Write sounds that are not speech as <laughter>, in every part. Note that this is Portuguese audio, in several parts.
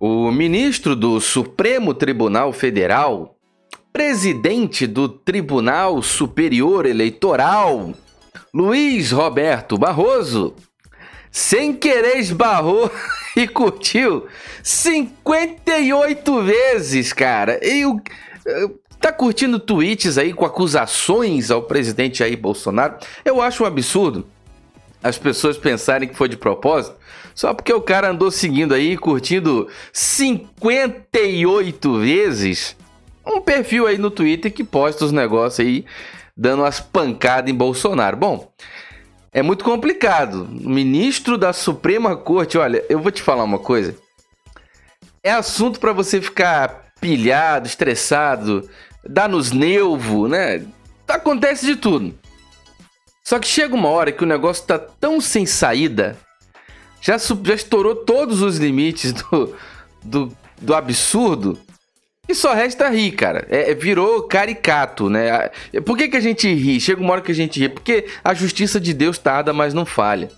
O ministro do Supremo Tribunal Federal, presidente do Tribunal Superior Eleitoral, Luiz Roberto Barroso, sem querer esbarrou <laughs> e curtiu 58 vezes, cara. E o, tá curtindo tweets aí com acusações ao presidente Jair Bolsonaro? Eu acho um absurdo as pessoas pensarem que foi de propósito, só porque o cara andou seguindo aí, curtindo 58 vezes um perfil aí no Twitter que posta os negócios aí dando umas pancadas em Bolsonaro. Bom, é muito complicado. Ministro da Suprema Corte, olha, eu vou te falar uma coisa. É assunto para você ficar pilhado, estressado, dar nos nervos, né? Acontece de tudo. Só que chega uma hora que o negócio tá tão sem saída, já, já estourou todos os limites do, do, do absurdo, e só resta rir, cara. É, é, virou caricato, né? Por que, que a gente ri? Chega uma hora que a gente ri. Porque a justiça de Deus tarda, mas não falha.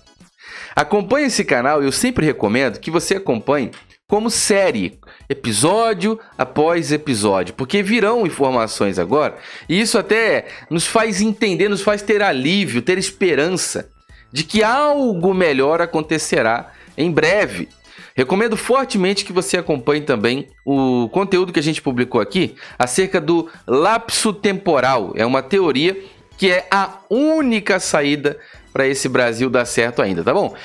Acompanhe esse canal, eu sempre recomendo que você acompanhe como série, episódio após episódio, porque virão informações agora, e isso até nos faz entender, nos faz ter alívio, ter esperança de que algo melhor acontecerá em breve. Recomendo fortemente que você acompanhe também o conteúdo que a gente publicou aqui acerca do lapso temporal. É uma teoria que é a única saída para esse Brasil dar certo ainda, tá bom?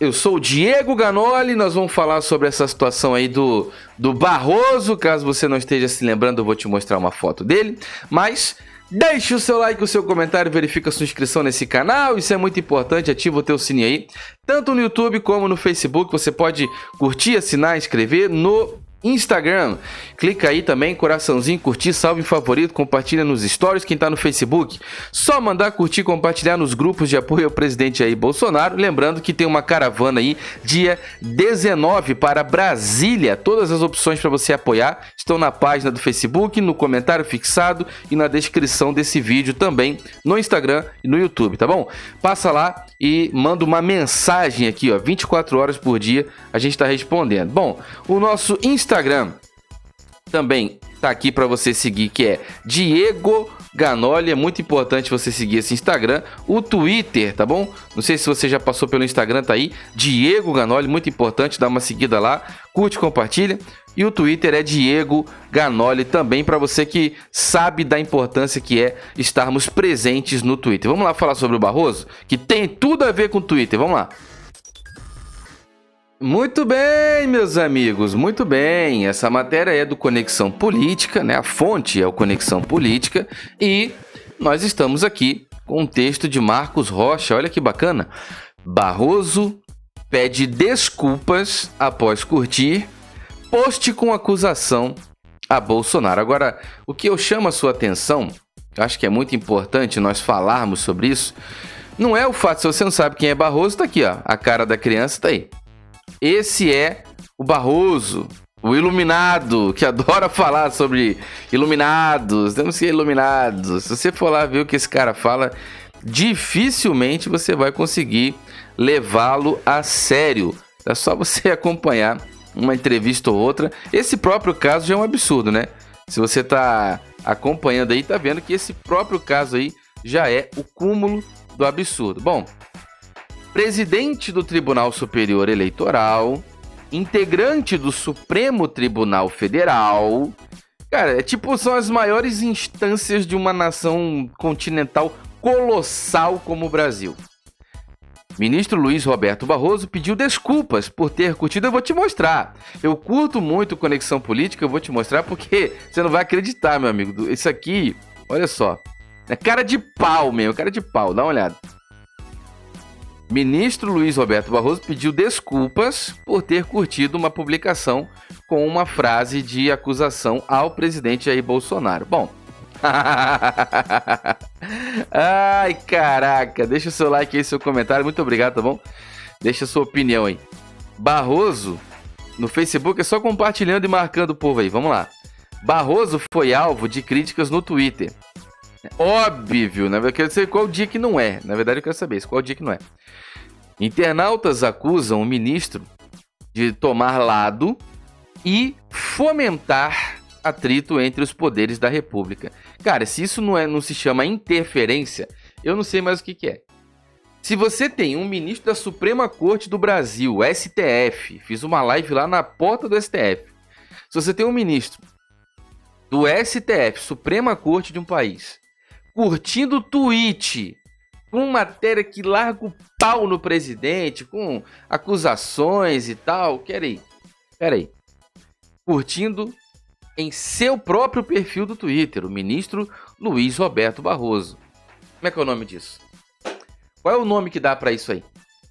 Eu sou o Diego Ganoli, nós vamos falar sobre essa situação aí do, do Barroso. Caso você não esteja se lembrando, eu vou te mostrar uma foto dele. Mas Deixe o seu like, o seu comentário, verifica a sua inscrição nesse canal, isso é muito importante, ativa o teu sininho aí, tanto no YouTube como no Facebook, você pode curtir, assinar, inscrever no Instagram. Clica aí também, coraçãozinho, curtir, salve favorito, compartilha nos stories. Quem tá no Facebook, só mandar curtir, compartilhar nos grupos de apoio ao presidente aí Bolsonaro. Lembrando que tem uma caravana aí dia 19 para Brasília. Todas as opções para você apoiar estão na página do Facebook, no comentário fixado e na descrição desse vídeo também no Instagram e no YouTube, tá bom? Passa lá e manda uma mensagem aqui, ó, 24 horas por dia, a gente está respondendo. Bom, o nosso Instagram também tá aqui para você seguir, que é Diego Ganoli, é muito importante você seguir esse Instagram, o Twitter, tá bom? Não sei se você já passou pelo Instagram, tá aí, Diego Ganoli, muito importante, dá uma seguida lá, curte, compartilha. E o Twitter é Diego Ganoli também, para você que sabe da importância que é estarmos presentes no Twitter. Vamos lá falar sobre o Barroso, que tem tudo a ver com o Twitter, vamos lá. Muito bem, meus amigos, muito bem. Essa matéria é do Conexão Política, né? A fonte é o Conexão Política e nós estamos aqui com um texto de Marcos Rocha. Olha que bacana. Barroso pede desculpas após curtir post com acusação a Bolsonaro. Agora, o que eu chamo a sua atenção, acho que é muito importante nós falarmos sobre isso, não é o fato, se você não sabe quem é Barroso, tá aqui, ó. A cara da criança tá aí. Esse é o Barroso, o iluminado, que adora <laughs> falar sobre iluminados, temos que ser iluminados. Se você for lá ver o que esse cara fala, dificilmente você vai conseguir levá-lo a sério. É só você <laughs> acompanhar uma entrevista ou outra. Esse próprio caso já é um absurdo, né? Se você tá acompanhando aí, tá vendo que esse próprio caso aí já é o cúmulo do absurdo. Bom, presidente do Tribunal Superior Eleitoral, integrante do Supremo Tribunal Federal. Cara, é tipo, são as maiores instâncias de uma nação continental colossal como o Brasil. Ministro Luiz Roberto Barroso pediu desculpas por ter curtido. Eu vou te mostrar. Eu curto muito Conexão Política, eu vou te mostrar porque você não vai acreditar, meu amigo. Isso aqui, olha só. É cara de pau mesmo, cara de pau. Dá uma olhada. Ministro Luiz Roberto Barroso pediu desculpas por ter curtido uma publicação com uma frase de acusação ao presidente Jair Bolsonaro. Bom. <laughs> Ai, caraca. Deixa o seu like aí, seu comentário. Muito obrigado, tá bom? Deixa a sua opinião aí. Barroso, no Facebook, é só compartilhando e marcando o povo aí. Vamos lá. Barroso foi alvo de críticas no Twitter. Óbvio, né? Eu quero saber qual dia que não é. Na verdade, eu quero saber qual dia que não é. Internautas acusam o ministro de tomar lado e fomentar atrito entre os poderes da República. Cara, se isso não, é, não se chama interferência, eu não sei mais o que, que é. Se você tem um ministro da Suprema Corte do Brasil, STF, fiz uma live lá na porta do STF. Se você tem um ministro do STF, Suprema Corte de um país, curtindo tweet com matéria que larga o pau no presidente, com acusações e tal, peraí, peraí, curtindo em seu próprio perfil do Twitter, o ministro Luiz Roberto Barroso. Como é que é o nome disso? Qual é o nome que dá para isso aí?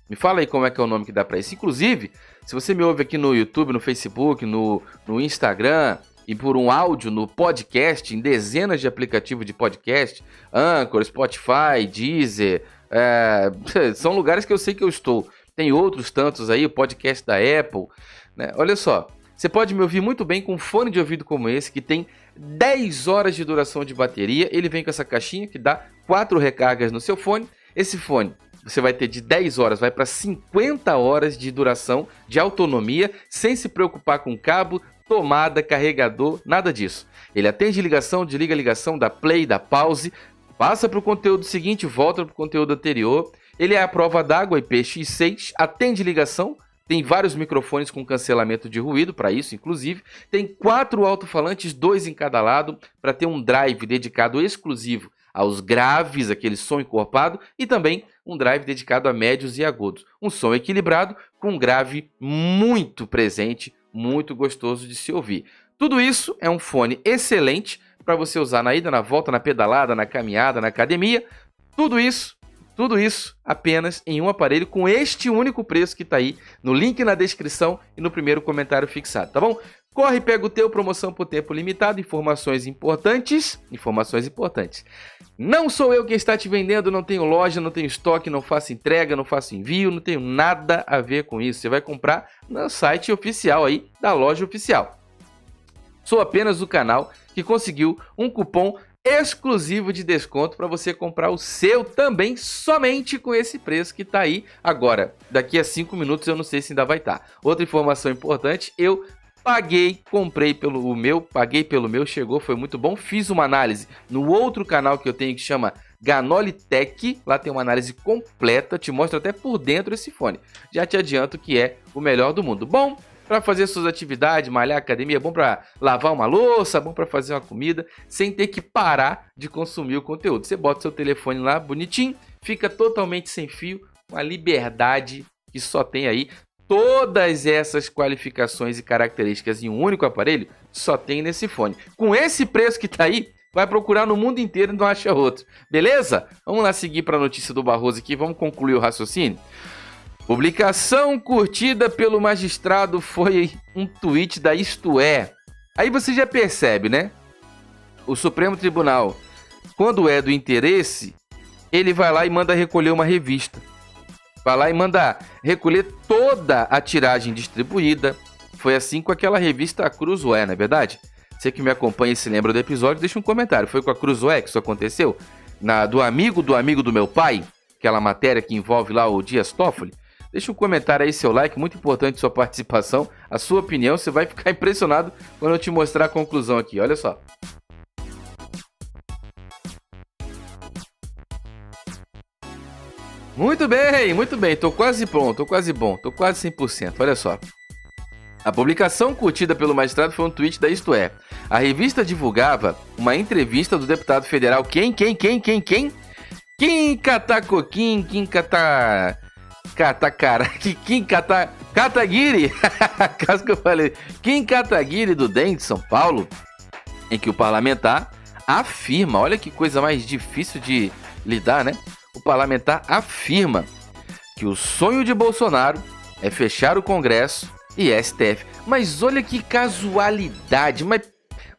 Me fala aí como é que é o nome que dá para isso. Inclusive, se você me ouve aqui no YouTube, no Facebook, no, no Instagram e por um áudio no podcast, em dezenas de aplicativos de podcast, Anchor, Spotify, Deezer, é, <laughs> são lugares que eu sei que eu estou. Tem outros tantos aí, o podcast da Apple. Né? Olha só, você pode me ouvir muito bem com um fone de ouvido como esse, que tem 10 horas de duração de bateria. Ele vem com essa caixinha que dá 4 recargas no seu fone. Esse fone você vai ter de 10 horas, vai para 50 horas de duração de autonomia, sem se preocupar com cabo, tomada, carregador, nada disso. Ele atende ligação, desliga ligação, dá play, dá pause, passa para o conteúdo seguinte, volta para o conteúdo anterior. Ele é a prova d'água IPX6, atende ligação, tem vários microfones com cancelamento de ruído para isso, inclusive. Tem quatro alto-falantes, dois em cada lado, para ter um drive dedicado exclusivo aos graves, aquele som encorpado, e também um drive dedicado a médios e agudos. Um som equilibrado com um grave muito presente, muito gostoso de se ouvir. Tudo isso é um fone excelente para você usar na ida, na volta, na pedalada, na caminhada, na academia. Tudo isso tudo isso apenas em um aparelho com este único preço que está aí no link na descrição e no primeiro comentário fixado, tá bom? Corre, pega o teu promoção por tempo limitado, informações importantes, informações importantes. Não sou eu quem está te vendendo, não tenho loja, não tenho estoque, não faço entrega, não faço envio, não tenho nada a ver com isso. Você vai comprar no site oficial aí da loja oficial. Sou apenas o canal que conseguiu um cupom exclusivo de desconto para você comprar o seu também somente com esse preço que está aí agora. Daqui a 5 minutos eu não sei se ainda vai estar. Tá. Outra informação importante, eu paguei, comprei pelo o meu, paguei pelo meu, chegou, foi muito bom. Fiz uma análise no outro canal que eu tenho que chama Ganoli Tech, lá tem uma análise completa, te mostra até por dentro esse fone. Já te adianto que é o melhor do mundo. Bom, para fazer suas atividades, malhar academia, é bom para lavar uma louça, bom para fazer uma comida, sem ter que parar de consumir o conteúdo. Você bota seu telefone lá bonitinho, fica totalmente sem fio, com a liberdade que só tem aí. Todas essas qualificações e características em um único aparelho só tem nesse fone. Com esse preço que tá aí, vai procurar no mundo inteiro e não acha outro. Beleza? Vamos lá seguir para a notícia do Barroso aqui, vamos concluir o raciocínio. Publicação curtida pelo magistrado foi um tweet da Isto É. Aí você já percebe, né? O Supremo Tribunal, quando é do interesse, ele vai lá e manda recolher uma revista. Vai lá e manda recolher toda a tiragem distribuída. Foi assim com aquela revista Cruzoé, não é verdade? Você que me acompanha e se lembra do episódio, deixa um comentário. Foi com a Cruzoé que isso aconteceu? Na, do amigo do amigo do meu pai? Aquela matéria que envolve lá o Dias Toffoli? Deixa um comentário aí, seu like, muito importante sua participação, a sua opinião, você vai ficar <laughs> impressionado quando eu te mostrar a conclusão aqui, olha só. Muito bem, muito bem, tô quase pronto, tô quase bom, tô quase 100%, olha só. A publicação curtida pelo magistrado foi um tweet da Isto É. A revista divulgava uma entrevista do deputado federal quem, quem, quem, quem, quem? Kim Catacoquim, Kim Cata... Catacara, Kim Cata, Kataguiri, <laughs> caso que eu falei, Kim Kataguiri do DEM de São Paulo, em que o parlamentar afirma, olha que coisa mais difícil de lidar, né? O parlamentar afirma que o sonho de Bolsonaro é fechar o Congresso e STF. Mas olha que casualidade, mas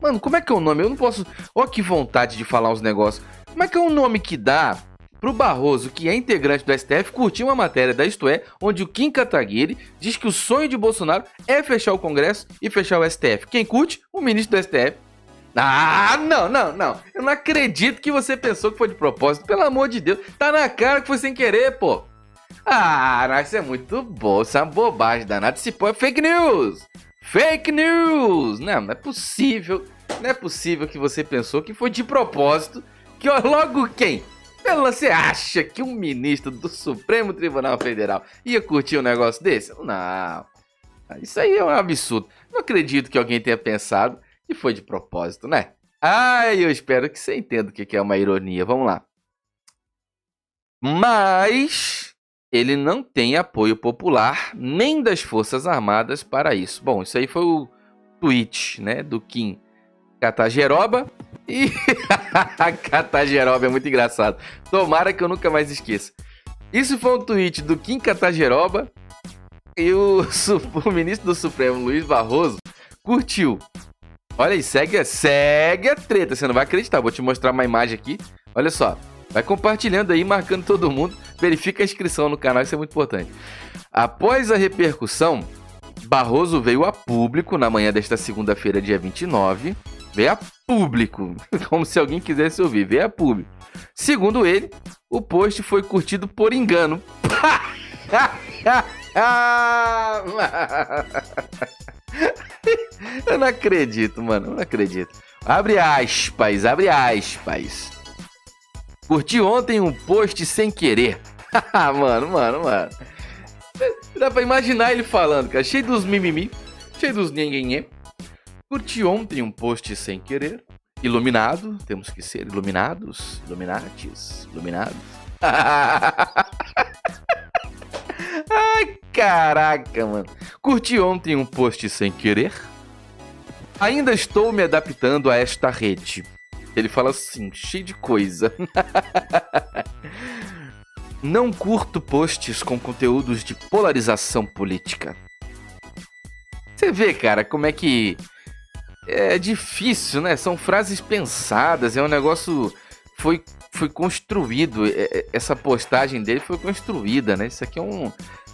mano, como é que é o nome? Eu não posso. Olha que vontade de falar uns negócios. Como é que é o nome que dá Pro Barroso, que é integrante do STF, curtiu uma matéria da Isto É, onde o Kim Kataguiri diz que o sonho de Bolsonaro é fechar o Congresso e fechar o STF. Quem curte? O ministro do STF. Ah, não, não, não. Eu não acredito que você pensou que foi de propósito. Pelo amor de Deus. Tá na cara que foi sem querer, pô. Ah, isso é muito bom. Isso é uma bobagem danada. Esse pô é fake news. Fake news! Não, não é possível. Não é possível que você pensou que foi de propósito. Que logo quem? Você acha que um ministro do Supremo Tribunal Federal ia curtir um negócio desse? Não. Isso aí é um absurdo. Não acredito que alguém tenha pensado que foi de propósito, né? Ah, eu espero que você entenda o que é uma ironia. Vamos lá. Mas ele não tem apoio popular nem das Forças Armadas para isso. Bom, isso aí foi o tweet, né, do Kim Catageroba. E <laughs> Catageroba é muito engraçado. Tomara que eu nunca mais esqueça. Isso foi um tweet do Kim Catageroba e o, <laughs> o ministro do Supremo, Luiz Barroso, curtiu. Olha aí, segue, segue a treta. Você não vai acreditar. Vou te mostrar uma imagem aqui. Olha só. Vai compartilhando aí, marcando todo mundo. Verifica a inscrição no canal, isso é muito importante. Após a repercussão, Barroso veio a público na manhã desta segunda-feira, dia 29. Veio a público, <laughs> como se alguém quisesse ouvir. Veio a público. Segundo ele, o post foi curtido por engano. <laughs> Eu não acredito, mano. Eu não acredito. Abre aspas, abre aspas. Curti ontem um post sem querer. <laughs> mano, mano, mano. Dá pra imaginar ele falando, cara. Cheio dos mimimi, cheio dos nhenhenhê. Curti ontem um post sem querer. Iluminado, temos que ser iluminados, iluminatis, iluminados. <laughs> Ai, caraca, mano. Curti ontem um post sem querer. Ainda estou me adaptando a esta rede. Ele fala assim, cheio de coisa. <laughs> Não curto posts com conteúdos de polarização política. Você vê, cara, como é que é difícil, né? São frases pensadas, é um negócio foi foi construído, é, é, essa postagem dele foi construída, né? Isso aqui é um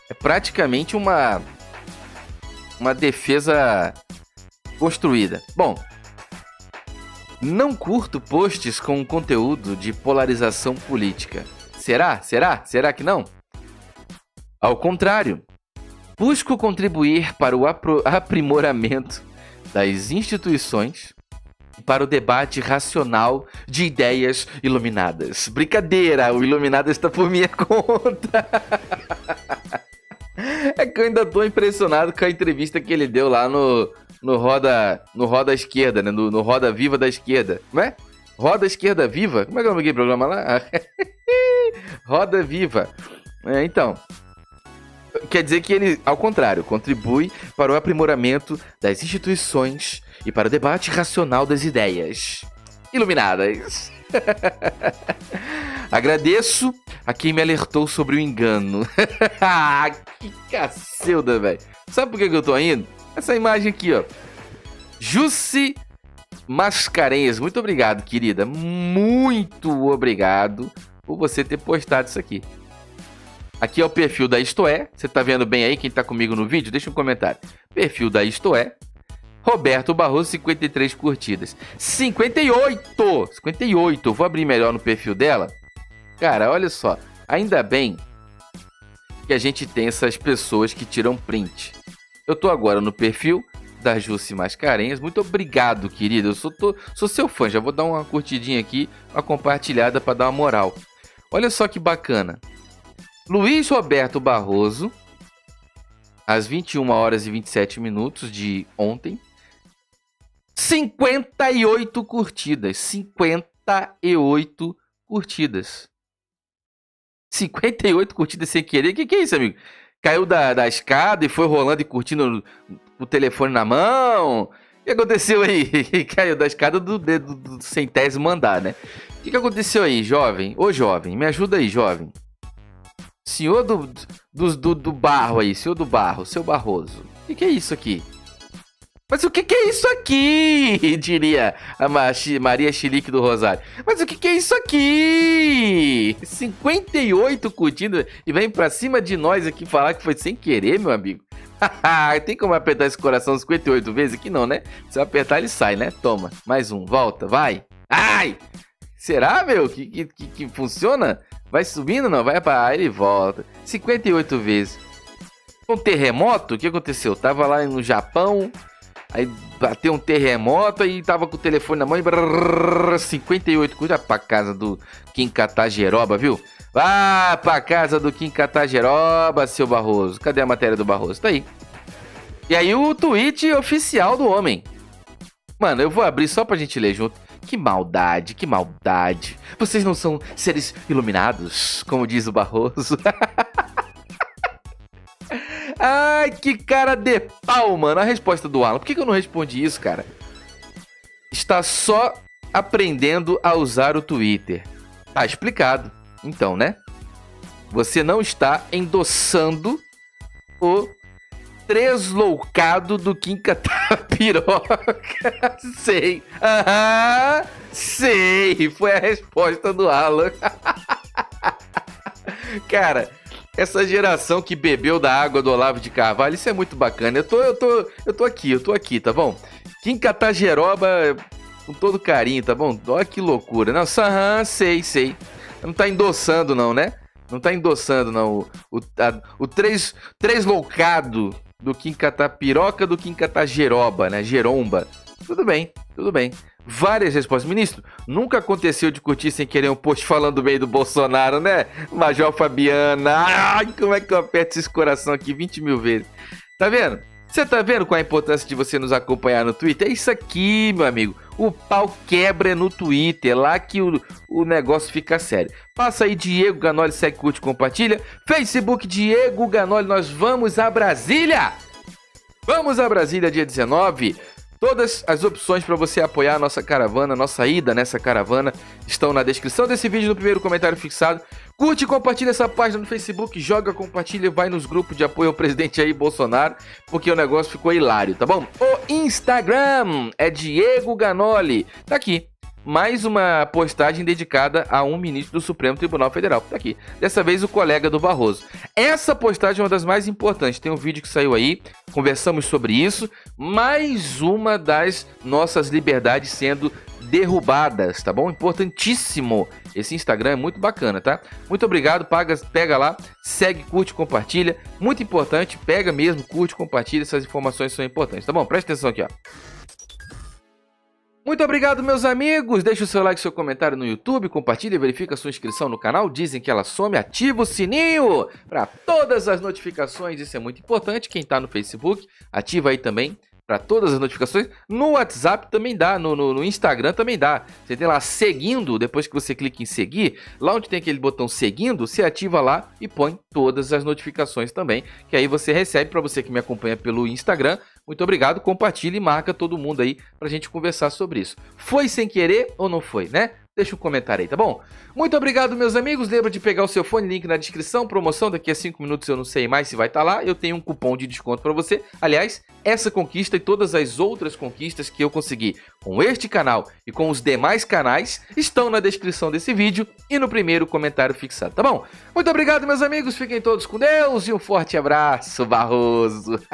é praticamente uma uma defesa construída. Bom, não curto posts com conteúdo de polarização política. Será? Será? Será que não? Ao contrário, busco contribuir para o aprimoramento das instituições para o debate racional de ideias iluminadas. Brincadeira, o iluminado está por minha <laughs> conta. É que eu ainda tô impressionado com a entrevista que ele deu lá no, no Roda no Roda Esquerda, né? No, no Roda Viva da Esquerda. Como é? Roda Esquerda Viva? Como é que é o do programa lá? <laughs> Roda Viva. É, então, quer dizer que ele, ao contrário, contribui para o aprimoramento das instituições e para o debate racional das ideias iluminadas. <laughs> Agradeço a quem me alertou sobre o engano. <laughs> Que cacilda, velho. Sabe por que eu tô indo? Essa imagem aqui, ó. Jussi Mascarenhas, muito obrigado, querida. Muito obrigado por você ter postado isso aqui. Aqui é o perfil da Isto É. Você tá vendo bem aí? Quem tá comigo no vídeo? Deixa um comentário. Perfil da Isto É. Roberto Barroso, 53 curtidas. 58! 58! Vou abrir melhor no perfil dela. Cara, olha só. Ainda bem que a gente tem essas pessoas que tiram print. Eu tô agora no perfil da Jussi Mascarenhas. Muito obrigado, querido. Eu sou, tô, sou seu fã. Já vou dar uma curtidinha aqui, uma compartilhada para dar uma moral. Olha só que bacana. Luiz Roberto Barroso, às 21 horas e 27 minutos de ontem. 58 curtidas. 58 curtidas. 58 curtidas sem querer. O que, que é isso, amigo? Caiu da, da escada e foi rolando e curtindo o telefone na mão. O que aconteceu aí? <laughs> Caiu da escada do, do, do centésimo andar, né? O que, que aconteceu aí, jovem? Ô, jovem, me ajuda aí, jovem. Senhor do, do, do, do barro aí, senhor do barro, seu Barroso. O que, que é isso aqui? Mas o que, que é isso aqui? <laughs> Diria a Maria Chilique do Rosário. Mas o que, que é isso aqui? 58 curtindo e vem pra cima de nós aqui falar que foi sem querer, meu amigo. <laughs> Tem como apertar esse coração 58 vezes aqui? Não, né? Se eu apertar, ele sai, né? Toma, mais um, volta, vai. Ai! Será, meu? Que, que, que funciona? Vai subindo, não? Vai para ele volta. 58 vezes. Um terremoto? O que aconteceu? Tava lá no Japão, aí bateu um terremoto, aí tava com o telefone na mão e brrr, 58 cuida pra casa do Kim Katajeroba, viu? Vá pra casa do Kim Katajeroba, seu Barroso. Cadê a matéria do Barroso? Tá aí. E aí o tweet oficial do homem. Mano, eu vou abrir só pra gente ler junto. Que maldade, que maldade. Vocês não são seres iluminados, como diz o Barroso. <laughs> Ai, que cara de pau, mano. A resposta do Alan. Por que, que eu não respondi isso, cara? Está só aprendendo a usar o Twitter. Tá explicado. Então, né? Você não está endossando o tresloucado do Kim Piroca. <laughs> sei. Aham, sei. Foi a resposta do Alan. <laughs> Cara, essa geração que bebeu da água do Olavo de Carvalho, isso é muito bacana. Eu tô, eu tô, eu tô aqui, eu tô aqui, tá bom? Kim Catageroba, com todo carinho, tá bom? Olha que loucura. Não, aham, sei, sei. Não tá endossando, não, né? Não tá endossando, não. O, a, o três, três loucado do Kim Piroca do Kim Jeroba, né? Geromba. Tudo bem, tudo bem. Várias respostas. Ministro, nunca aconteceu de curtir sem querer um post falando bem do Bolsonaro, né? Major Fabiana. Ai, como é que eu aperto esse coração aqui 20 mil vezes? Tá vendo? Você tá vendo qual é a importância de você nos acompanhar no Twitter? É isso aqui, meu amigo. O pau quebra no Twitter, lá que o, o negócio fica sério. Passa aí, Diego Ganoli, segue, curte, compartilha. Facebook Diego Ganoli, nós vamos a Brasília! Vamos a Brasília, dia 19. Todas as opções para você apoiar a nossa caravana, nossa ida nessa caravana, estão na descrição desse vídeo, no primeiro comentário fixado. Curte e compartilha essa página no Facebook, joga, compartilha, vai nos grupos de apoio ao presidente aí, Bolsonaro, porque o negócio ficou hilário, tá bom? O Instagram é Diego Ganoli. Tá aqui, mais uma postagem dedicada a um ministro do Supremo Tribunal Federal. Tá aqui. Dessa vez o colega do Barroso. Essa postagem é uma das mais importantes. Tem um vídeo que saiu aí, conversamos sobre isso. Mais uma das nossas liberdades sendo derrubadas, tá bom? Importantíssimo. Esse Instagram é muito bacana, tá? Muito obrigado, paga, pega lá, segue, curte, compartilha. Muito importante, pega mesmo, curte, compartilha, essas informações são importantes, tá bom? Presta atenção aqui, ó. Muito obrigado, meus amigos. Deixe o seu like, seu comentário no YouTube, compartilhe e a sua inscrição no canal. Dizem que ela some, ativa o sininho para todas as notificações. Isso é muito importante. Quem está no Facebook, ativa aí também para todas as notificações. No WhatsApp também dá, no, no, no, Instagram também dá. Você tem lá seguindo, depois que você clica em seguir, lá onde tem aquele botão seguindo, você ativa lá e põe todas as notificações também, que aí você recebe para você que me acompanha pelo Instagram. Muito obrigado, compartilhe e marca todo mundo aí pra gente conversar sobre isso. Foi sem querer ou não foi, né? Deixa um comentário aí, tá bom? Muito obrigado, meus amigos. Lembra de pegar o seu fone, link na descrição. Promoção daqui a 5 minutos eu não sei mais se vai estar tá lá. Eu tenho um cupom de desconto para você. Aliás, essa conquista e todas as outras conquistas que eu consegui com este canal e com os demais canais estão na descrição desse vídeo e no primeiro comentário fixado, tá bom? Muito obrigado, meus amigos. Fiquem todos com Deus e um forte abraço, Barroso. <laughs>